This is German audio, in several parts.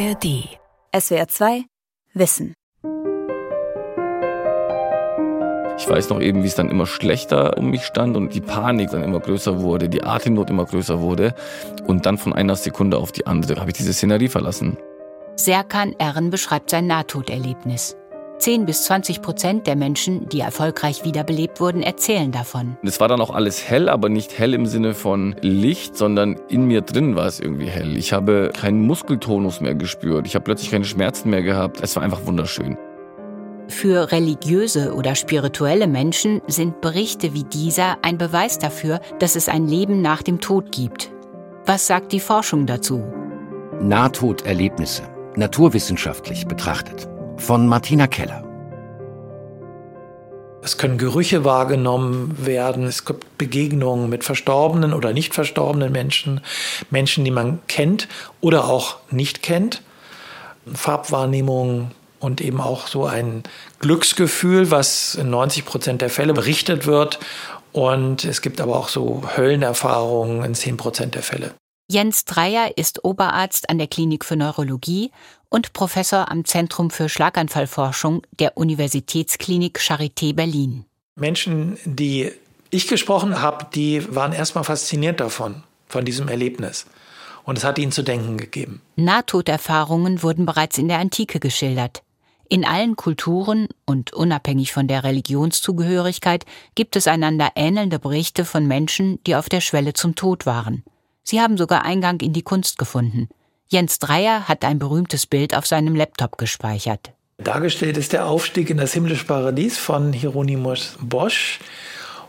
ARD. SWR 2 Wissen. Ich weiß noch eben, wie es dann immer schlechter um mich stand und die Panik dann immer größer wurde, die Atemnot immer größer wurde. Und dann von einer Sekunde auf die andere habe ich diese Szenerie verlassen. Serkan Erren beschreibt sein Nahtoderlebnis. 10 bis 20 Prozent der Menschen, die erfolgreich wiederbelebt wurden, erzählen davon. Es war dann auch alles hell, aber nicht hell im Sinne von Licht, sondern in mir drin war es irgendwie hell. Ich habe keinen Muskeltonus mehr gespürt. Ich habe plötzlich keine Schmerzen mehr gehabt. Es war einfach wunderschön. Für religiöse oder spirituelle Menschen sind Berichte wie dieser ein Beweis dafür, dass es ein Leben nach dem Tod gibt. Was sagt die Forschung dazu? Nahtoderlebnisse, naturwissenschaftlich betrachtet, von Martina Keller. Es können Gerüche wahrgenommen werden. Es gibt Begegnungen mit verstorbenen oder nicht verstorbenen Menschen, Menschen, die man kennt oder auch nicht kennt. Farbwahrnehmung, und eben auch so ein Glücksgefühl, was in 90 Prozent der Fälle berichtet wird. Und es gibt aber auch so Höllenerfahrungen in 10 Prozent der Fälle. Jens Dreier ist Oberarzt an der Klinik für Neurologie und Professor am Zentrum für Schlaganfallforschung der Universitätsklinik Charité Berlin. Menschen, die ich gesprochen habe, die waren erstmal fasziniert davon, von diesem Erlebnis. Und es hat ihnen zu denken gegeben. Nahtoderfahrungen wurden bereits in der Antike geschildert. In allen Kulturen und unabhängig von der Religionszugehörigkeit gibt es einander ähnelnde Berichte von Menschen, die auf der Schwelle zum Tod waren. Sie haben sogar Eingang in die Kunst gefunden. Jens Dreier hat ein berühmtes Bild auf seinem Laptop gespeichert. Dargestellt ist der Aufstieg in das himmlische Paradies von Hieronymus Bosch.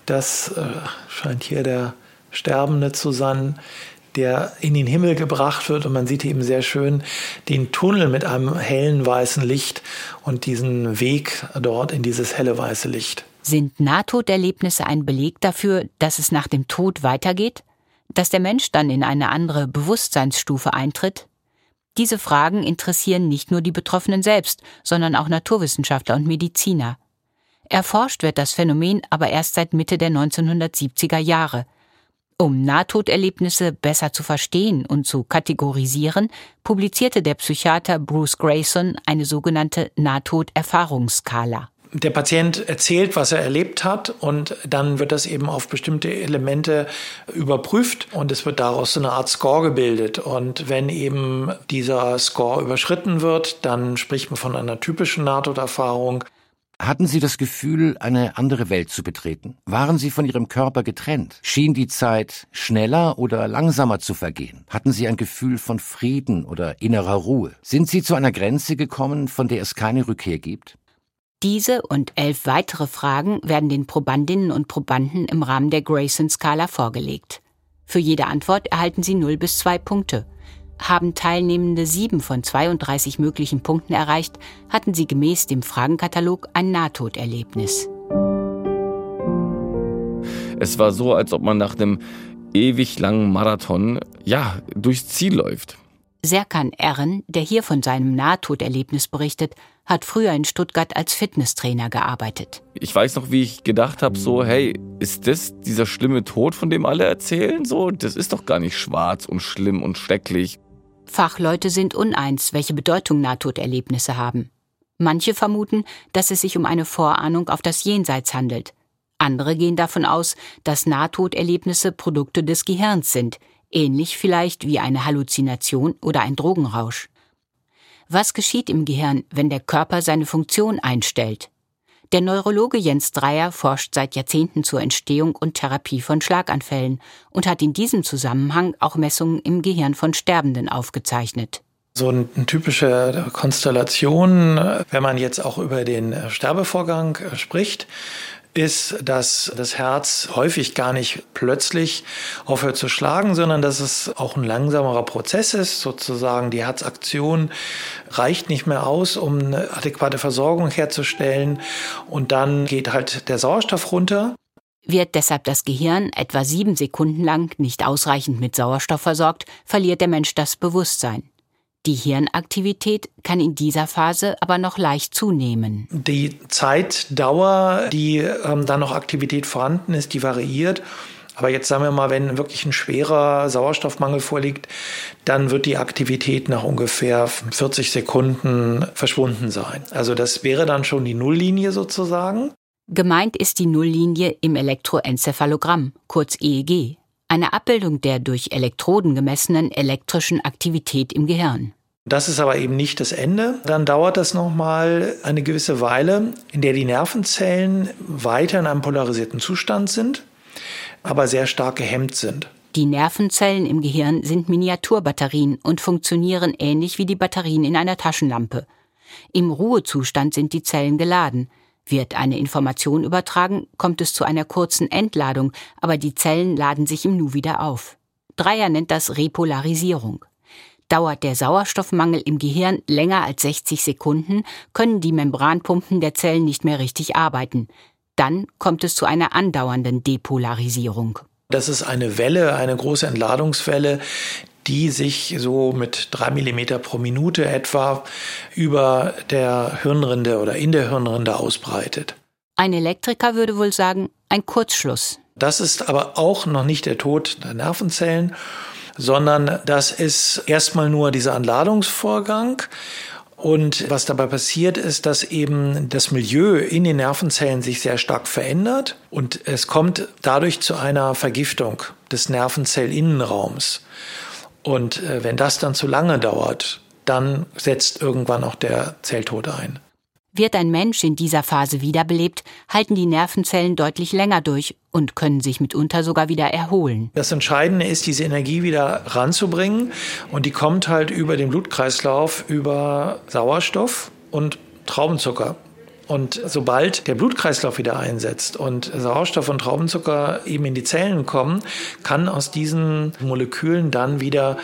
Das äh, scheint hier der Sterbende zu sein, der in den Himmel gebracht wird. Und man sieht eben sehr schön den Tunnel mit einem hellen weißen Licht und diesen Weg dort in dieses helle weiße Licht. Sind Nahtoderlebnisse ein Beleg dafür, dass es nach dem Tod weitergeht? Dass der Mensch dann in eine andere Bewusstseinsstufe eintritt? Diese Fragen interessieren nicht nur die Betroffenen selbst, sondern auch Naturwissenschaftler und Mediziner. Erforscht wird das Phänomen aber erst seit Mitte der 1970er Jahre – um Nahtoderlebnisse besser zu verstehen und zu kategorisieren, publizierte der Psychiater Bruce Grayson eine sogenannte Nahtoderfahrungsskala. Der Patient erzählt, was er erlebt hat und dann wird das eben auf bestimmte Elemente überprüft und es wird daraus so eine Art Score gebildet. Und wenn eben dieser Score überschritten wird, dann spricht man von einer typischen Nahtoderfahrung. Hatten Sie das Gefühl, eine andere Welt zu betreten? Waren Sie von Ihrem Körper getrennt? Schien die Zeit schneller oder langsamer zu vergehen? Hatten Sie ein Gefühl von Frieden oder innerer Ruhe? Sind Sie zu einer Grenze gekommen, von der es keine Rückkehr gibt? Diese und elf weitere Fragen werden den Probandinnen und Probanden im Rahmen der Grayson-Skala vorgelegt. Für jede Antwort erhalten sie 0 bis 2 Punkte – haben Teilnehmende sieben von 32 möglichen Punkten erreicht, hatten sie gemäß dem Fragenkatalog ein Nahtoderlebnis. Es war so, als ob man nach einem ewig langen Marathon, ja, durchs Ziel läuft. Serkan Erren, der hier von seinem Nahtoderlebnis berichtet, hat früher in Stuttgart als Fitnesstrainer gearbeitet. Ich weiß noch, wie ich gedacht habe, so, hey, ist das dieser schlimme Tod, von dem alle erzählen? So, das ist doch gar nicht schwarz und schlimm und schrecklich. Fachleute sind uneins, welche Bedeutung Nahtoderlebnisse haben. Manche vermuten, dass es sich um eine Vorahnung auf das Jenseits handelt. Andere gehen davon aus, dass Nahtoderlebnisse Produkte des Gehirns sind, ähnlich vielleicht wie eine Halluzination oder ein Drogenrausch. Was geschieht im Gehirn, wenn der Körper seine Funktion einstellt? Der Neurologe Jens Dreier forscht seit Jahrzehnten zur Entstehung und Therapie von Schlaganfällen und hat in diesem Zusammenhang auch Messungen im Gehirn von Sterbenden aufgezeichnet. So eine typische Konstellation, wenn man jetzt auch über den Sterbevorgang spricht, ist, dass das Herz häufig gar nicht plötzlich aufhört zu schlagen, sondern dass es auch ein langsamerer Prozess ist. Sozusagen die Herzaktion reicht nicht mehr aus, um eine adäquate Versorgung herzustellen. Und dann geht halt der Sauerstoff runter. Wird deshalb das Gehirn etwa sieben Sekunden lang nicht ausreichend mit Sauerstoff versorgt, verliert der Mensch das Bewusstsein. Die Hirnaktivität kann in dieser Phase aber noch leicht zunehmen. Die Zeitdauer, die ähm, da noch Aktivität vorhanden ist, die variiert. Aber jetzt sagen wir mal, wenn wirklich ein schwerer Sauerstoffmangel vorliegt, dann wird die Aktivität nach ungefähr 40 Sekunden verschwunden sein. Also das wäre dann schon die Nulllinie sozusagen. Gemeint ist die Nulllinie im Elektroenzephalogramm, kurz EEG, eine Abbildung der durch Elektroden gemessenen elektrischen Aktivität im Gehirn. Das ist aber eben nicht das Ende. Dann dauert das nochmal eine gewisse Weile, in der die Nervenzellen weiter in einem polarisierten Zustand sind, aber sehr stark gehemmt sind. Die Nervenzellen im Gehirn sind Miniaturbatterien und funktionieren ähnlich wie die Batterien in einer Taschenlampe. Im Ruhezustand sind die Zellen geladen. Wird eine Information übertragen, kommt es zu einer kurzen Entladung, aber die Zellen laden sich im Nu wieder auf. Dreier nennt das Repolarisierung. Dauert der Sauerstoffmangel im Gehirn länger als 60 Sekunden, können die Membranpumpen der Zellen nicht mehr richtig arbeiten. Dann kommt es zu einer andauernden Depolarisierung. Das ist eine Welle, eine große Entladungswelle, die sich so mit drei Millimeter pro Minute etwa über der Hirnrinde oder in der Hirnrinde ausbreitet. Ein Elektriker würde wohl sagen, ein Kurzschluss. Das ist aber auch noch nicht der Tod der Nervenzellen, sondern das ist erstmal nur dieser Anladungsvorgang. Und was dabei passiert ist, dass eben das Milieu in den Nervenzellen sich sehr stark verändert und es kommt dadurch zu einer Vergiftung des Nervenzellinnenraums. Und äh, wenn das dann zu lange dauert, dann setzt irgendwann auch der Zelltod ein. Wird ein Mensch in dieser Phase wiederbelebt, halten die Nervenzellen deutlich länger durch und können sich mitunter sogar wieder erholen. Das Entscheidende ist, diese Energie wieder ranzubringen und die kommt halt über den Blutkreislauf, über Sauerstoff und Traubenzucker. Und sobald der Blutkreislauf wieder einsetzt und Sauerstoff und Traubenzucker eben in die Zellen kommen, kann aus diesen Molekülen dann wieder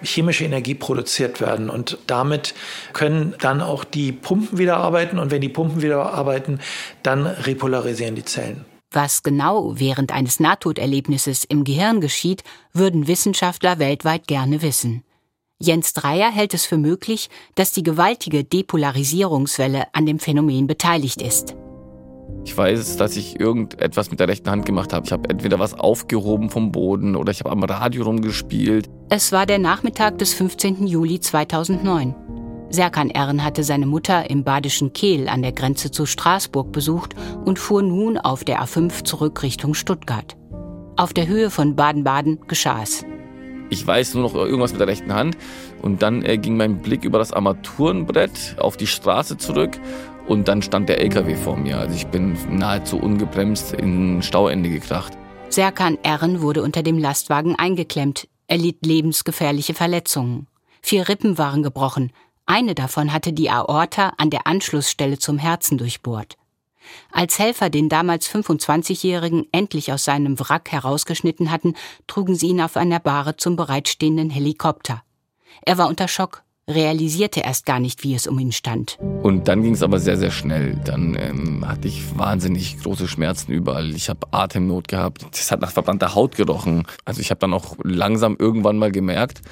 chemische Energie produziert werden. Und damit können dann auch die Pumpen wieder arbeiten. Und wenn die Pumpen wieder arbeiten, dann repolarisieren die Zellen. Was genau während eines Nahtoderlebnisses im Gehirn geschieht, würden Wissenschaftler weltweit gerne wissen. Jens Dreier hält es für möglich, dass die gewaltige Depolarisierungswelle an dem Phänomen beteiligt ist. Ich weiß, dass ich irgendetwas mit der rechten Hand gemacht habe. Ich habe entweder was aufgehoben vom Boden oder ich habe am Radio rumgespielt. Es war der Nachmittag des 15. Juli 2009. Serkan Ern hatte seine Mutter im badischen Kehl an der Grenze zu Straßburg besucht und fuhr nun auf der A5 zurück Richtung Stuttgart. Auf der Höhe von Baden-Baden geschah es. Ich weiß nur noch irgendwas mit der rechten Hand. Und dann äh, ging mein Blick über das Armaturenbrett auf die Straße zurück und dann stand der LKW vor mir. Also ich bin nahezu ungebremst in Stauende gekracht. Serkan Erren wurde unter dem Lastwagen eingeklemmt. Er litt lebensgefährliche Verletzungen. Vier Rippen waren gebrochen. Eine davon hatte die Aorta an der Anschlussstelle zum Herzen durchbohrt. Als Helfer den damals 25-Jährigen endlich aus seinem Wrack herausgeschnitten hatten, trugen sie ihn auf einer Bahre zum bereitstehenden Helikopter. Er war unter Schock, realisierte erst gar nicht, wie es um ihn stand. Und dann ging es aber sehr, sehr schnell. Dann ähm, hatte ich wahnsinnig große Schmerzen überall. Ich habe Atemnot gehabt. Es hat nach verbrannter Haut gerochen. Also ich habe dann auch langsam irgendwann mal gemerkt,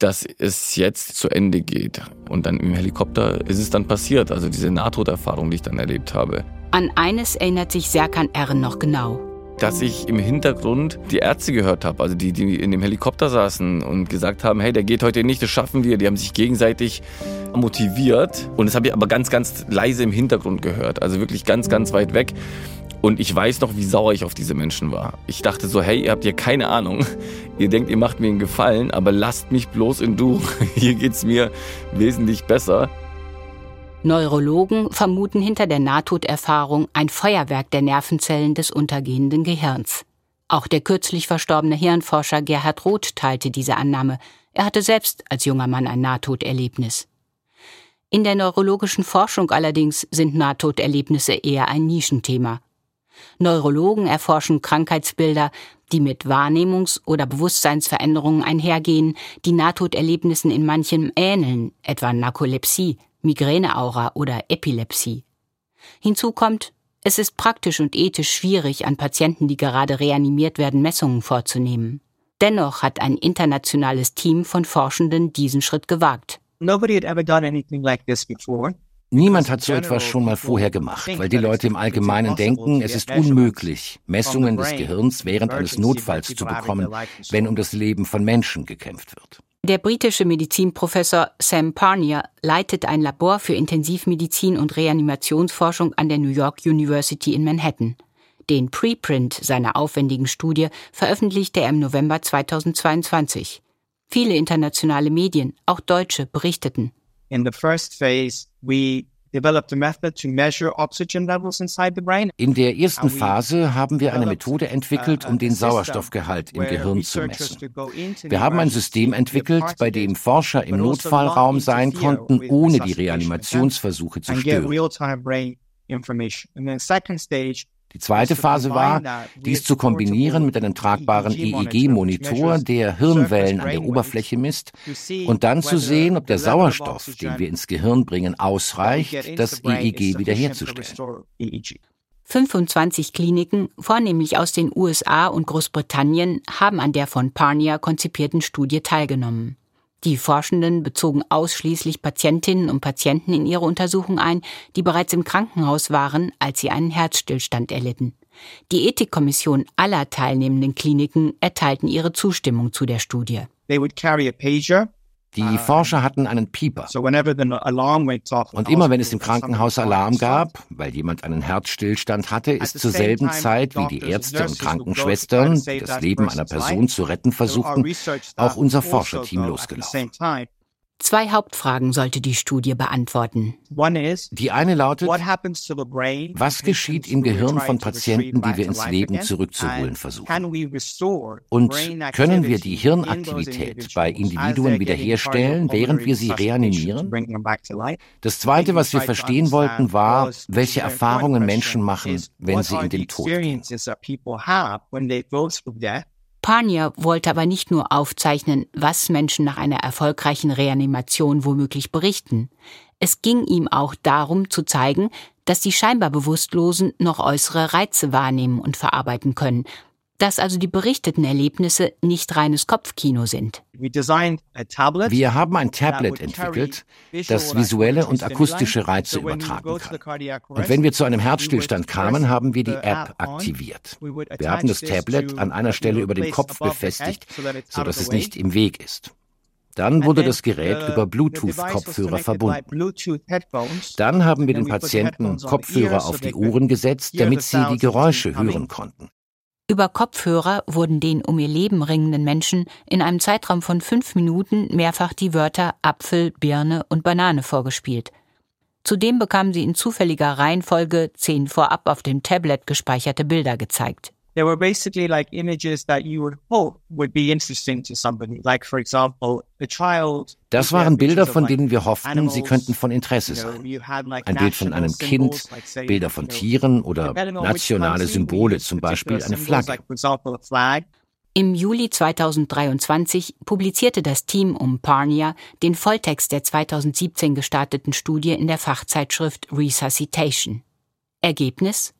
dass es jetzt zu Ende geht. Und dann im Helikopter ist es dann passiert, also diese Nahtoderfahrung, die ich dann erlebt habe. An eines erinnert sich Serkan R. noch genau. Dass ich im Hintergrund die Ärzte gehört habe, also die, die in dem Helikopter saßen und gesagt haben, hey, der geht heute nicht, das schaffen wir. Die haben sich gegenseitig motiviert. Und das habe ich aber ganz, ganz leise im Hintergrund gehört. Also wirklich ganz, ganz weit weg. Und ich weiß noch, wie sauer ich auf diese Menschen war. Ich dachte so, hey, ihr habt ja keine Ahnung. Ihr denkt, ihr macht mir einen Gefallen, aber lasst mich bloß in Du. Hier geht's mir wesentlich besser. Neurologen vermuten hinter der Nahtoderfahrung ein Feuerwerk der Nervenzellen des untergehenden Gehirns. Auch der kürzlich verstorbene Hirnforscher Gerhard Roth teilte diese Annahme. Er hatte selbst als junger Mann ein Nahtoderlebnis. In der neurologischen Forschung allerdings sind Nahtoderlebnisse eher ein Nischenthema. Neurologen erforschen Krankheitsbilder, die mit Wahrnehmungs- oder Bewusstseinsveränderungen einhergehen, die Nahtoderlebnissen in manchem ähneln, etwa Narkolepsie, Migräneaura oder Epilepsie. Hinzu kommt, es ist praktisch und ethisch schwierig, an Patienten, die gerade reanimiert werden, Messungen vorzunehmen. Dennoch hat ein internationales Team von Forschenden diesen Schritt gewagt. Nobody had ever done anything like this before. Niemand hat so etwas schon mal vorher gemacht, weil die Leute im Allgemeinen denken, es ist unmöglich, Messungen des Gehirns während eines Notfalls zu bekommen, wenn um das Leben von Menschen gekämpft wird. Der britische Medizinprofessor Sam Parnier leitet ein Labor für Intensivmedizin und Reanimationsforschung an der New York University in Manhattan. Den Preprint seiner aufwendigen Studie veröffentlichte er im November 2022. Viele internationale Medien, auch deutsche, berichteten. In the first phase, we in der ersten Phase haben wir eine Methode entwickelt, um den Sauerstoffgehalt im Gehirn zu messen. Wir haben ein System entwickelt, bei dem Forscher im Notfallraum sein konnten, ohne die Reanimationsversuche zu stören. Die zweite Phase war, dies zu kombinieren mit einem tragbaren EEG-Monitor, der Hirnwellen an der Oberfläche misst, und dann zu sehen, ob der Sauerstoff, den wir ins Gehirn bringen, ausreicht, das EEG wiederherzustellen. 25 Kliniken, vornehmlich aus den USA und Großbritannien, haben an der von Parnia konzipierten Studie teilgenommen. Die Forschenden bezogen ausschließlich Patientinnen und Patienten in ihre Untersuchung ein, die bereits im Krankenhaus waren, als sie einen Herzstillstand erlitten. Die Ethikkommission aller teilnehmenden Kliniken erteilten ihre Zustimmung zu der Studie. They would carry a pager die Forscher hatten einen Pieper. Und immer wenn es im Krankenhaus Alarm gab, weil jemand einen Herzstillstand hatte, ist zur selben Zeit, wie die Ärzte und Krankenschwestern, die das Leben einer Person zu retten versuchten, auch unser also Forscherteam losgelaufen. Zwei Hauptfragen sollte die Studie beantworten. Die eine lautet, was geschieht im Gehirn von Patienten, die wir ins Leben zurückzuholen versuchen? Und können wir die Hirnaktivität bei Individuen wiederherstellen, während wir sie reanimieren? Das zweite, was wir verstehen wollten, war, welche Erfahrungen Menschen machen, wenn sie in den Tod gehen. Pania wollte aber nicht nur aufzeichnen, was Menschen nach einer erfolgreichen Reanimation womöglich berichten. Es ging ihm auch darum zu zeigen, dass die scheinbar Bewusstlosen noch äußere Reize wahrnehmen und verarbeiten können, dass also die berichteten Erlebnisse nicht reines Kopfkino sind. Wir haben ein Tablet entwickelt, das visuelle und akustische Reize übertragen kann. Und wenn wir zu einem Herzstillstand kamen, haben wir die App aktiviert. Wir haben das Tablet an einer Stelle über dem Kopf befestigt, sodass es nicht im Weg ist. Dann wurde das Gerät über Bluetooth-Kopfhörer verbunden. Dann haben wir den Patienten Kopfhörer auf die Ohren gesetzt, damit sie die Geräusche hören konnten. Über Kopfhörer wurden den um ihr Leben ringenden Menschen in einem Zeitraum von fünf Minuten mehrfach die Wörter Apfel, Birne und Banane vorgespielt. Zudem bekamen sie in zufälliger Reihenfolge zehn vorab auf dem Tablet gespeicherte Bilder gezeigt. They were basically like images that you would hope would be interesting to somebody. Like for example, a child. Das waren Bilder, von denen wir hofften, sie könnten von Interesse sein. Ein Bild von einem Kind, Bilder von Tieren oder nationale Symbole, zum Beispiel eine Flagge. Im Juli 2023 publizierte das Team um Parnia den Volltext der 2017 gestarteten Studie in der Fachzeitschrift Resuscitation. Ergebnis?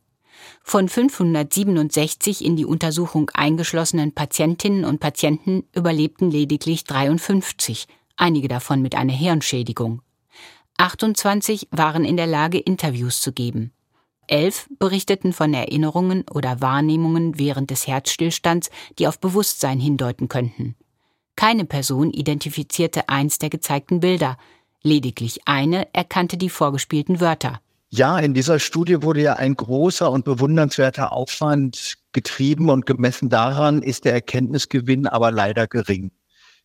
Von 567 in die Untersuchung eingeschlossenen Patientinnen und Patienten überlebten lediglich 53, einige davon mit einer Hirnschädigung. 28 waren in der Lage, Interviews zu geben. Elf berichteten von Erinnerungen oder Wahrnehmungen während des Herzstillstands, die auf Bewusstsein hindeuten könnten. Keine Person identifizierte eins der gezeigten Bilder, lediglich eine erkannte die vorgespielten Wörter. Ja, in dieser Studie wurde ja ein großer und bewundernswerter Aufwand getrieben und gemessen daran ist der Erkenntnisgewinn aber leider gering.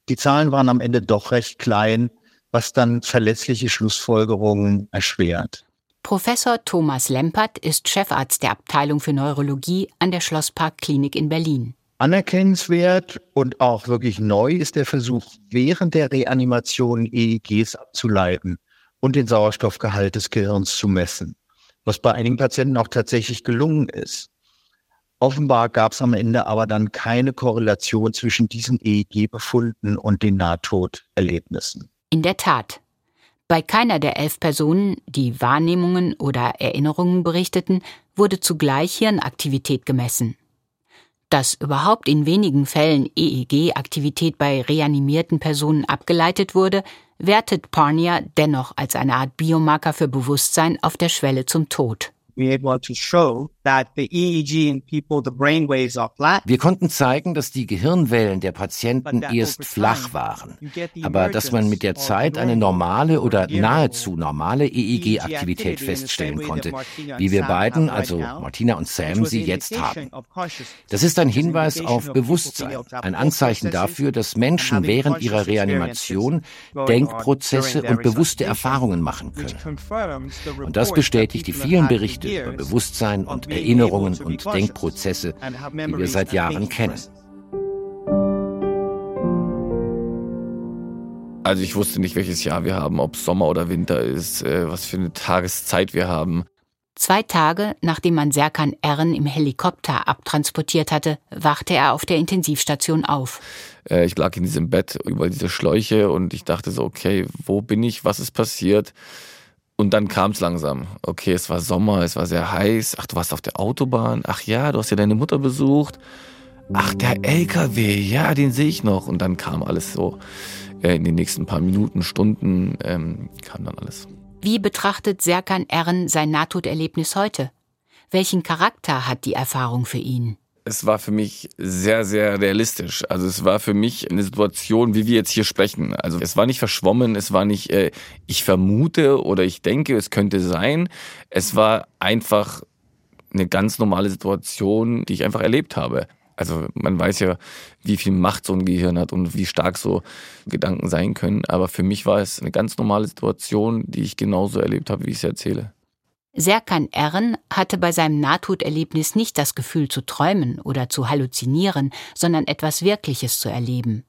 Die Zahlen waren am Ende doch recht klein, was dann verlässliche Schlussfolgerungen erschwert. Professor Thomas Lempert ist Chefarzt der Abteilung für Neurologie an der Schlosspark Klinik in Berlin. Anerkennenswert und auch wirklich neu ist der Versuch, während der Reanimation EEGs abzuleiten und den Sauerstoffgehalt des Gehirns zu messen, was bei einigen Patienten auch tatsächlich gelungen ist. Offenbar gab es am Ende aber dann keine Korrelation zwischen diesen EEG-Befunden und den Nahtoderlebnissen. In der Tat. Bei keiner der elf Personen, die Wahrnehmungen oder Erinnerungen berichteten, wurde zugleich Hirnaktivität gemessen. Dass überhaupt in wenigen Fällen EEG-Aktivität bei reanimierten Personen abgeleitet wurde, wertet Parnia dennoch als eine Art Biomarker für Bewusstsein auf der Schwelle zum Tod. E Wir konnten zeigen, dass die Gehirnwellen der Patienten erst flach waren, aber dass man mit der Zeit eine normale oder nahezu normale EEG-Aktivität feststellen konnte, wie wir beiden, also Martina und Sam, sie jetzt haben. Das ist ein Hinweis auf Bewusstsein, ein Anzeichen dafür, dass Menschen während ihrer Reanimation Denkprozesse und bewusste Erfahrungen machen können. Und das bestätigt die vielen Berichte über Bewusstsein und Erinnerungen und Denkprozesse, die wir seit Jahren kennen. Also ich wusste nicht, welches Jahr wir haben, ob Sommer oder Winter ist, äh, was für eine Tageszeit wir haben. Zwei Tage nachdem man Serkan Ern im Helikopter abtransportiert hatte, wachte er auf der Intensivstation auf. Äh, ich lag in diesem Bett über diese Schläuche und ich dachte so, okay, wo bin ich, was ist passiert? Und dann kam es langsam. Okay, es war Sommer, es war sehr heiß. Ach, du warst auf der Autobahn. Ach ja, du hast ja deine Mutter besucht. Ach, der LKW, ja, den sehe ich noch. Und dann kam alles so. Äh, in den nächsten paar Minuten, Stunden ähm, kam dann alles. Wie betrachtet Serkan Ern sein Nahtoderlebnis heute? Welchen Charakter hat die Erfahrung für ihn? Es war für mich sehr, sehr realistisch. Also es war für mich eine Situation, wie wir jetzt hier sprechen. Also es war nicht verschwommen, es war nicht, äh, ich vermute oder ich denke, es könnte sein. Es war einfach eine ganz normale Situation, die ich einfach erlebt habe. Also man weiß ja, wie viel Macht so ein Gehirn hat und wie stark so Gedanken sein können. Aber für mich war es eine ganz normale Situation, die ich genauso erlebt habe, wie ich es erzähle. Serkan Ern hatte bei seinem Nahtoderlebnis nicht das Gefühl zu träumen oder zu halluzinieren, sondern etwas Wirkliches zu erleben.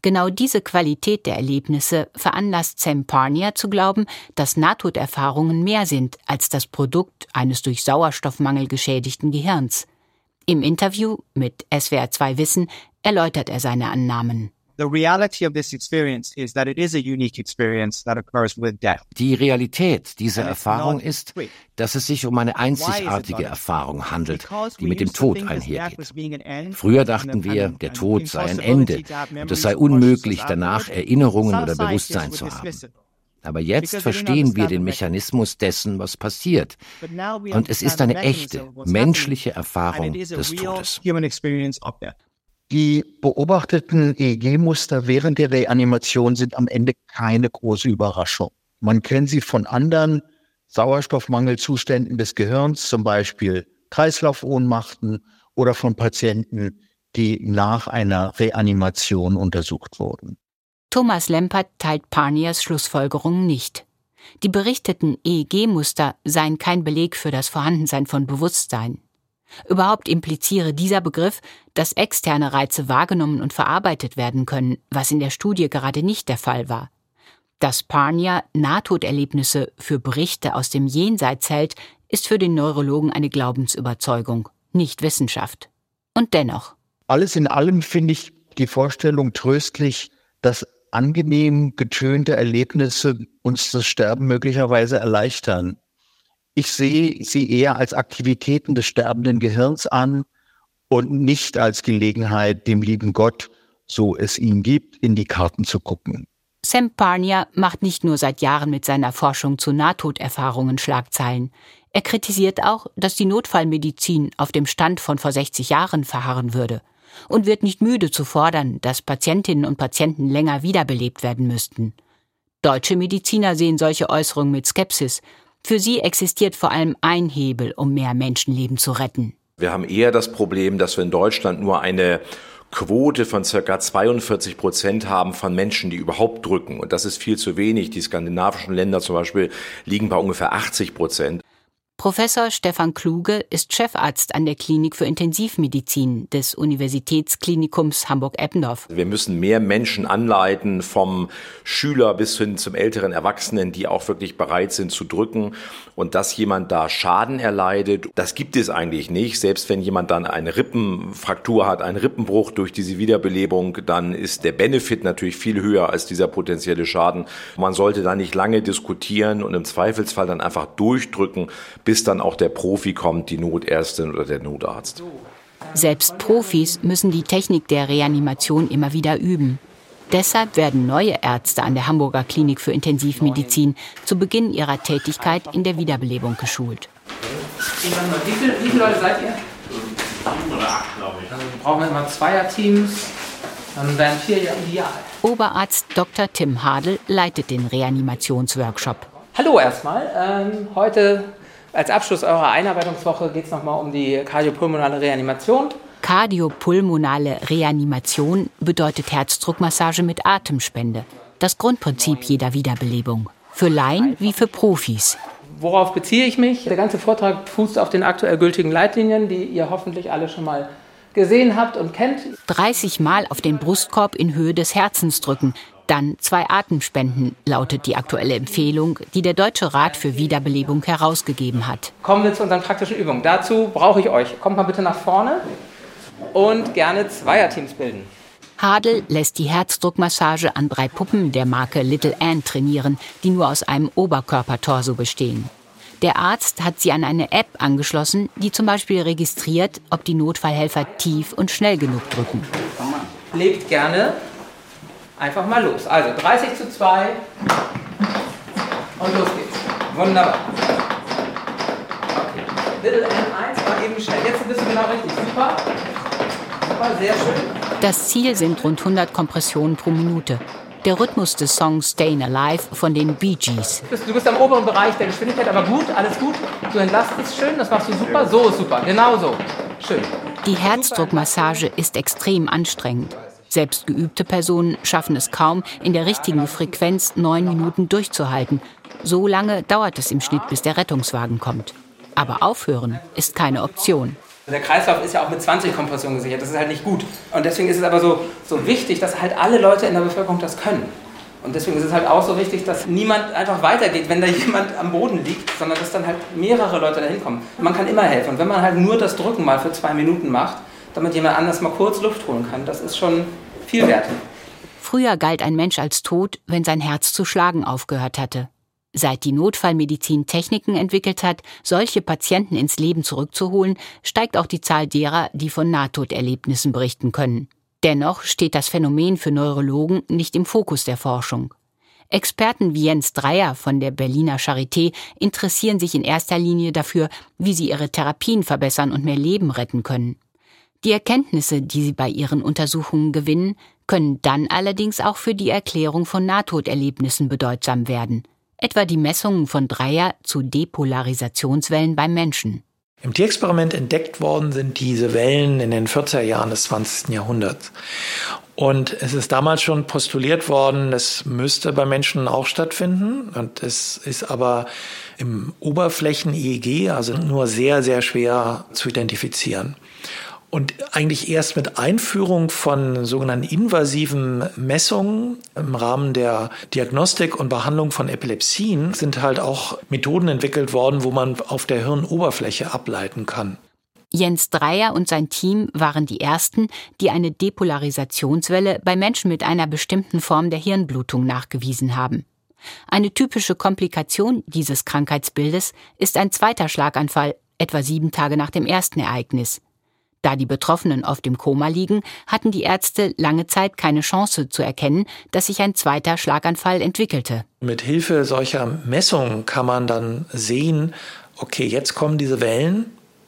Genau diese Qualität der Erlebnisse veranlasst Sam Parnia zu glauben, dass Nahtoderfahrungen mehr sind als das Produkt eines durch Sauerstoffmangel geschädigten Gehirns. Im Interview mit SWR2 Wissen erläutert er seine Annahmen. The reality of this experience is that it is a unique experience that occurs with death. Die Realität dieser Erfahrung ist, dass es sich um eine einzigartige Erfahrung handelt, die mit dem Tod einhergeht. Früher dachten wir, der Tod sei ein Ende und es sei unmöglich, danach Erinnerungen oder Bewusstsein zu haben. Aber jetzt verstehen wir den Mechanismus dessen, was passiert. Und es ist eine echte, menschliche Erfahrung des Todes. Die beobachteten EEG-Muster während der Reanimation sind am Ende keine große Überraschung. Man kennt sie von anderen Sauerstoffmangelzuständen des Gehirns, zum Beispiel Kreislaufohnmachten oder von Patienten, die nach einer Reanimation untersucht wurden. Thomas Lempert teilt Parniers Schlussfolgerungen nicht. Die berichteten EEG-Muster seien kein Beleg für das Vorhandensein von Bewusstsein. Überhaupt impliziere dieser Begriff, dass externe Reize wahrgenommen und verarbeitet werden können, was in der Studie gerade nicht der Fall war. Dass Parnia Nahtoderlebnisse für Berichte aus dem Jenseits hält, ist für den Neurologen eine Glaubensüberzeugung, nicht Wissenschaft. Und dennoch. Alles in allem finde ich die Vorstellung tröstlich, dass angenehm getönte Erlebnisse uns das Sterben möglicherweise erleichtern. Ich sehe sie eher als Aktivitäten des sterbenden Gehirns an und nicht als Gelegenheit, dem lieben Gott, so es ihn gibt, in die Karten zu gucken. Sam Parnia macht nicht nur seit Jahren mit seiner Forschung zu Nahtoderfahrungen Schlagzeilen. Er kritisiert auch, dass die Notfallmedizin auf dem Stand von vor 60 Jahren verharren würde und wird nicht müde zu fordern, dass Patientinnen und Patienten länger wiederbelebt werden müssten. Deutsche Mediziner sehen solche Äußerungen mit Skepsis für sie existiert vor allem ein Hebel, um mehr Menschenleben zu retten. Wir haben eher das Problem, dass wir in Deutschland nur eine Quote von circa 42 Prozent haben von Menschen, die überhaupt drücken. Und das ist viel zu wenig. Die skandinavischen Länder zum Beispiel liegen bei ungefähr 80 Prozent. Professor Stefan Kluge ist Chefarzt an der Klinik für Intensivmedizin des Universitätsklinikums Hamburg-Eppendorf. Wir müssen mehr Menschen anleiten, vom Schüler bis hin zum älteren Erwachsenen, die auch wirklich bereit sind zu drücken. Und dass jemand da Schaden erleidet, das gibt es eigentlich nicht. Selbst wenn jemand dann eine Rippenfraktur hat, einen Rippenbruch durch diese Wiederbelebung, dann ist der Benefit natürlich viel höher als dieser potenzielle Schaden. Man sollte da nicht lange diskutieren und im Zweifelsfall dann einfach durchdrücken, bis dann auch der Profi kommt, die Notärztin oder der Notarzt. Selbst Profis müssen die Technik der Reanimation immer wieder üben. Deshalb werden neue Ärzte an der Hamburger Klinik für Intensivmedizin zu Beginn ihrer Tätigkeit in der Wiederbelebung geschult. Wie viele, wie viele Leute seid ihr? Sieben oder acht, glaube ich. Also wir brauchen immer Zweierteams, dann wären vier ja ideal. Oberarzt Dr. Tim Hadel leitet den Reanimationsworkshop. Hallo erstmal. Ähm, heute als Abschluss eurer Einarbeitungswoche geht es nochmal um die kardiopulmonale Reanimation. Kardiopulmonale Reanimation bedeutet Herzdruckmassage mit Atemspende. Das Grundprinzip jeder Wiederbelebung. Für Laien wie für Profis. Worauf beziehe ich mich? Der ganze Vortrag fußt auf den aktuell gültigen Leitlinien, die ihr hoffentlich alle schon mal gesehen habt und kennt. 30 Mal auf den Brustkorb in Höhe des Herzens drücken, dann zwei Atemspenden, lautet die aktuelle Empfehlung, die der Deutsche Rat für Wiederbelebung herausgegeben hat. Kommen wir zu unseren praktischen Übungen. Dazu brauche ich euch. Kommt mal bitte nach vorne und gerne Zweierteams bilden. Hadel lässt die Herzdruckmassage an drei Puppen der Marke Little Ann trainieren, die nur aus einem Oberkörpertorso bestehen. Der Arzt hat sie an eine App angeschlossen, die zum Beispiel registriert, ob die Notfallhelfer tief und schnell genug drücken. Legt gerne einfach mal los. Also 30 zu 2 und los geht's. Wunderbar. Okay. Little N1 war eben schnell. Jetzt bist du genau richtig. Super. Super, sehr schön. Das Ziel sind rund 100 Kompressionen pro Minute. Der Rhythmus des Songs Stayin' Alive von den Bee Gees. Du bist am oberen Bereich der Geschwindigkeit, aber gut, alles gut. Du entlastest schön, das machst du super. So ist super, genau so. Schön. Die Herzdruckmassage ist extrem anstrengend. Selbst geübte Personen schaffen es kaum, in der richtigen Frequenz neun Minuten durchzuhalten. So lange dauert es im Schnitt, bis der Rettungswagen kommt. Aber aufhören ist keine Option. Der Kreislauf ist ja auch mit 20 Kompressionen gesichert. Das ist halt nicht gut. Und deswegen ist es aber so, so wichtig, dass halt alle Leute in der Bevölkerung das können. Und deswegen ist es halt auch so wichtig, dass niemand einfach weitergeht, wenn da jemand am Boden liegt, sondern dass dann halt mehrere Leute dahin kommen. Man kann immer helfen. Und wenn man halt nur das Drücken mal für zwei Minuten macht, damit jemand anders mal kurz Luft holen kann, das ist schon viel wert. Früher galt ein Mensch als tot, wenn sein Herz zu schlagen aufgehört hatte. Seit die Notfallmedizin Techniken entwickelt hat, solche Patienten ins Leben zurückzuholen, steigt auch die Zahl derer, die von Nahtoderlebnissen berichten können. Dennoch steht das Phänomen für Neurologen nicht im Fokus der Forschung. Experten wie Jens Dreier von der Berliner Charité interessieren sich in erster Linie dafür, wie sie ihre Therapien verbessern und mehr Leben retten können. Die Erkenntnisse, die sie bei ihren Untersuchungen gewinnen, können dann allerdings auch für die Erklärung von Nahtoderlebnissen bedeutsam werden etwa die Messungen von Dreier zu Depolarisationswellen beim Menschen. Im Tierexperiment entdeckt worden sind diese Wellen in den 40er Jahren des 20. Jahrhunderts. Und es ist damals schon postuliert worden, es müsste bei Menschen auch stattfinden. Und es ist aber im Oberflächen-EEG, also nur sehr, sehr schwer zu identifizieren. Und eigentlich erst mit Einführung von sogenannten invasiven Messungen im Rahmen der Diagnostik und Behandlung von Epilepsien sind halt auch Methoden entwickelt worden, wo man auf der Hirnoberfläche ableiten kann. Jens Dreier und sein Team waren die ersten, die eine Depolarisationswelle bei Menschen mit einer bestimmten Form der Hirnblutung nachgewiesen haben. Eine typische Komplikation dieses Krankheitsbildes ist ein zweiter Schlaganfall, etwa sieben Tage nach dem ersten Ereignis. Da die Betroffenen oft im Koma liegen, hatten die Ärzte lange Zeit keine Chance zu erkennen, dass sich ein zweiter Schlaganfall entwickelte. Mit Hilfe solcher Messungen kann man dann sehen, okay, jetzt kommen diese Wellen,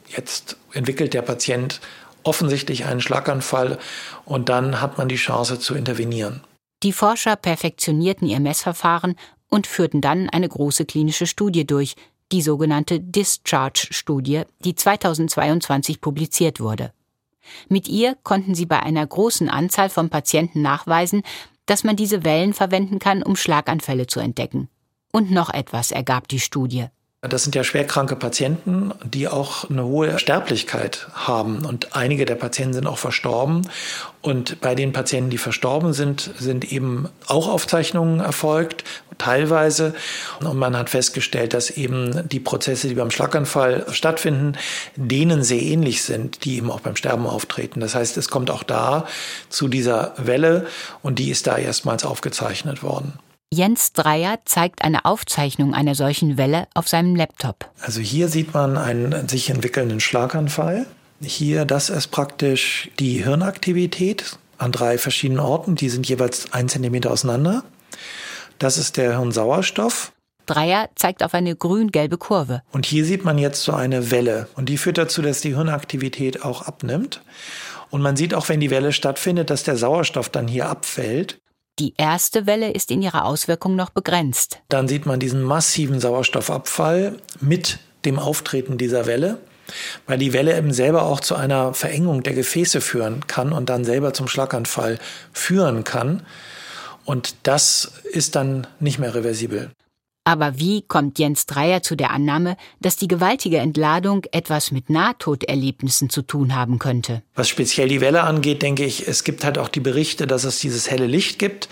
jetzt entwickelt der Patient offensichtlich einen Schlaganfall und dann hat man die Chance zu intervenieren. Die Forscher perfektionierten ihr Messverfahren und führten dann eine große klinische Studie durch, die sogenannte Discharge-Studie, die 2022 publiziert wurde. Mit ihr konnten sie bei einer großen Anzahl von Patienten nachweisen, dass man diese Wellen verwenden kann, um Schlaganfälle zu entdecken. Und noch etwas ergab die Studie. Das sind ja schwerkranke Patienten, die auch eine hohe Sterblichkeit haben. Und einige der Patienten sind auch verstorben. Und bei den Patienten, die verstorben sind, sind eben auch Aufzeichnungen erfolgt, teilweise. Und man hat festgestellt, dass eben die Prozesse, die beim Schlaganfall stattfinden, denen sehr ähnlich sind, die eben auch beim Sterben auftreten. Das heißt, es kommt auch da zu dieser Welle und die ist da erstmals aufgezeichnet worden. Jens Dreier zeigt eine Aufzeichnung einer solchen Welle auf seinem Laptop. Also hier sieht man einen sich entwickelnden Schlaganfall. Hier, das ist praktisch die Hirnaktivität an drei verschiedenen Orten. Die sind jeweils ein Zentimeter auseinander. Das ist der Hirnsauerstoff. Dreier zeigt auf eine grün-gelbe Kurve. Und hier sieht man jetzt so eine Welle. Und die führt dazu, dass die Hirnaktivität auch abnimmt. Und man sieht auch, wenn die Welle stattfindet, dass der Sauerstoff dann hier abfällt. Die erste Welle ist in ihrer Auswirkung noch begrenzt. Dann sieht man diesen massiven Sauerstoffabfall mit dem Auftreten dieser Welle, weil die Welle eben selber auch zu einer Verengung der Gefäße führen kann und dann selber zum Schlaganfall führen kann. Und das ist dann nicht mehr reversibel. Aber wie kommt Jens Dreier zu der Annahme, dass die gewaltige Entladung etwas mit Nahtoderlebnissen zu tun haben könnte? Was speziell die Welle angeht, denke ich, es gibt halt auch die Berichte, dass es dieses helle Licht gibt.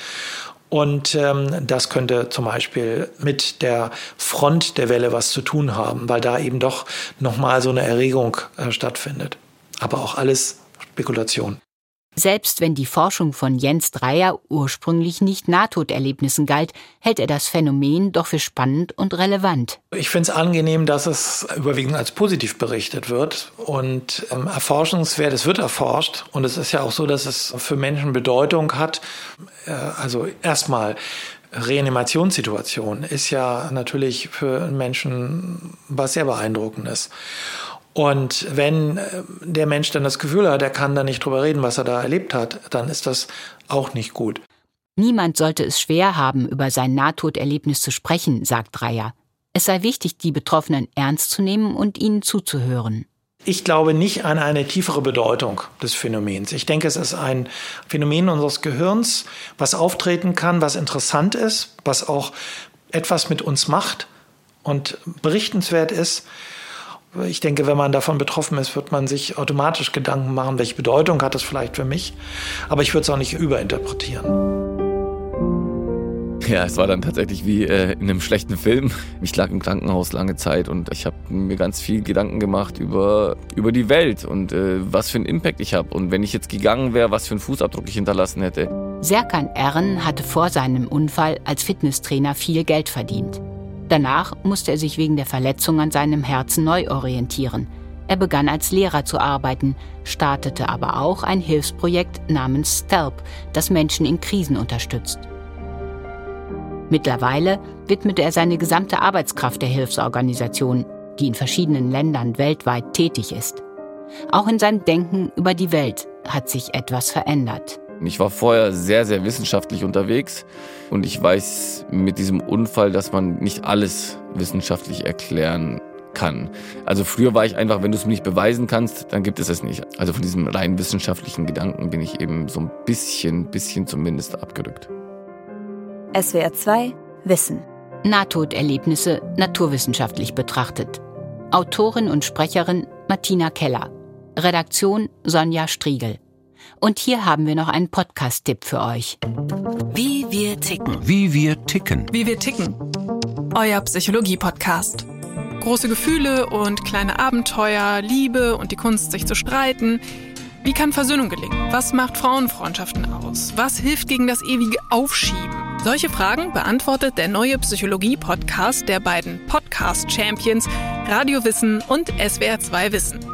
Und ähm, das könnte zum Beispiel mit der Front der Welle was zu tun haben, weil da eben doch nochmal so eine Erregung äh, stattfindet. Aber auch alles Spekulation. Selbst wenn die Forschung von Jens Dreier ursprünglich nicht Nahtoderlebnissen galt, hält er das Phänomen doch für spannend und relevant. Ich finde es angenehm, dass es überwiegend als positiv berichtet wird und ähm, erforschenswert, es wird erforscht und es ist ja auch so, dass es für Menschen Bedeutung hat. Äh, also erstmal Reanimationssituation ist ja natürlich für Menschen was sehr beeindruckendes. Und wenn äh, der Mensch dann das Gefühl hat, er kann da nicht drüber reden, was er da erlebt hat, dann ist das auch nicht gut. Niemand sollte es schwer haben, über sein Nahtoderlebnis zu sprechen, sagt Dreier. Es sei wichtig, die Betroffenen ernst zu nehmen und ihnen zuzuhören. Ich glaube nicht an eine tiefere Bedeutung des Phänomens. Ich denke, es ist ein Phänomen unseres Gehirns, was auftreten kann, was interessant ist, was auch etwas mit uns macht und berichtenswert ist. Ich denke, wenn man davon betroffen ist, wird man sich automatisch Gedanken machen, welche Bedeutung hat das vielleicht für mich. Aber ich würde es auch nicht überinterpretieren. Ja, es war dann tatsächlich wie äh, in einem schlechten Film. Ich lag im Krankenhaus lange Zeit und ich habe mir ganz viel Gedanken gemacht über, über die Welt und äh, was für einen Impact ich habe. Und wenn ich jetzt gegangen wäre, was für einen Fußabdruck ich hinterlassen hätte. Serkan Ern hatte vor seinem Unfall als Fitnesstrainer viel Geld verdient. Danach musste er sich wegen der Verletzung an seinem Herzen neu orientieren. Er begann als Lehrer zu arbeiten, startete aber auch ein Hilfsprojekt namens STELP, das Menschen in Krisen unterstützt. Mittlerweile widmet er seine gesamte Arbeitskraft der Hilfsorganisation, die in verschiedenen Ländern weltweit tätig ist. Auch in seinem Denken über die Welt hat sich etwas verändert. Ich war vorher sehr, sehr wissenschaftlich unterwegs und ich weiß mit diesem Unfall, dass man nicht alles wissenschaftlich erklären kann. Also früher war ich einfach, wenn du es mir nicht beweisen kannst, dann gibt es es nicht. Also von diesem rein wissenschaftlichen Gedanken bin ich eben so ein bisschen, bisschen zumindest abgerückt. SWR 2 Wissen. Nahtoderlebnisse naturwissenschaftlich betrachtet. Autorin und Sprecherin Martina Keller. Redaktion Sonja Striegel. Und hier haben wir noch einen Podcast-Tipp für euch. Wie wir ticken. Wie wir ticken. Wie wir ticken. Euer Psychologie-Podcast. Große Gefühle und kleine Abenteuer, Liebe und die Kunst, sich zu streiten. Wie kann Versöhnung gelingen? Was macht Frauenfreundschaften aus? Was hilft gegen das ewige Aufschieben? Solche Fragen beantwortet der neue Psychologie-Podcast der beiden Podcast-Champions Radio Wissen und SWR2 Wissen.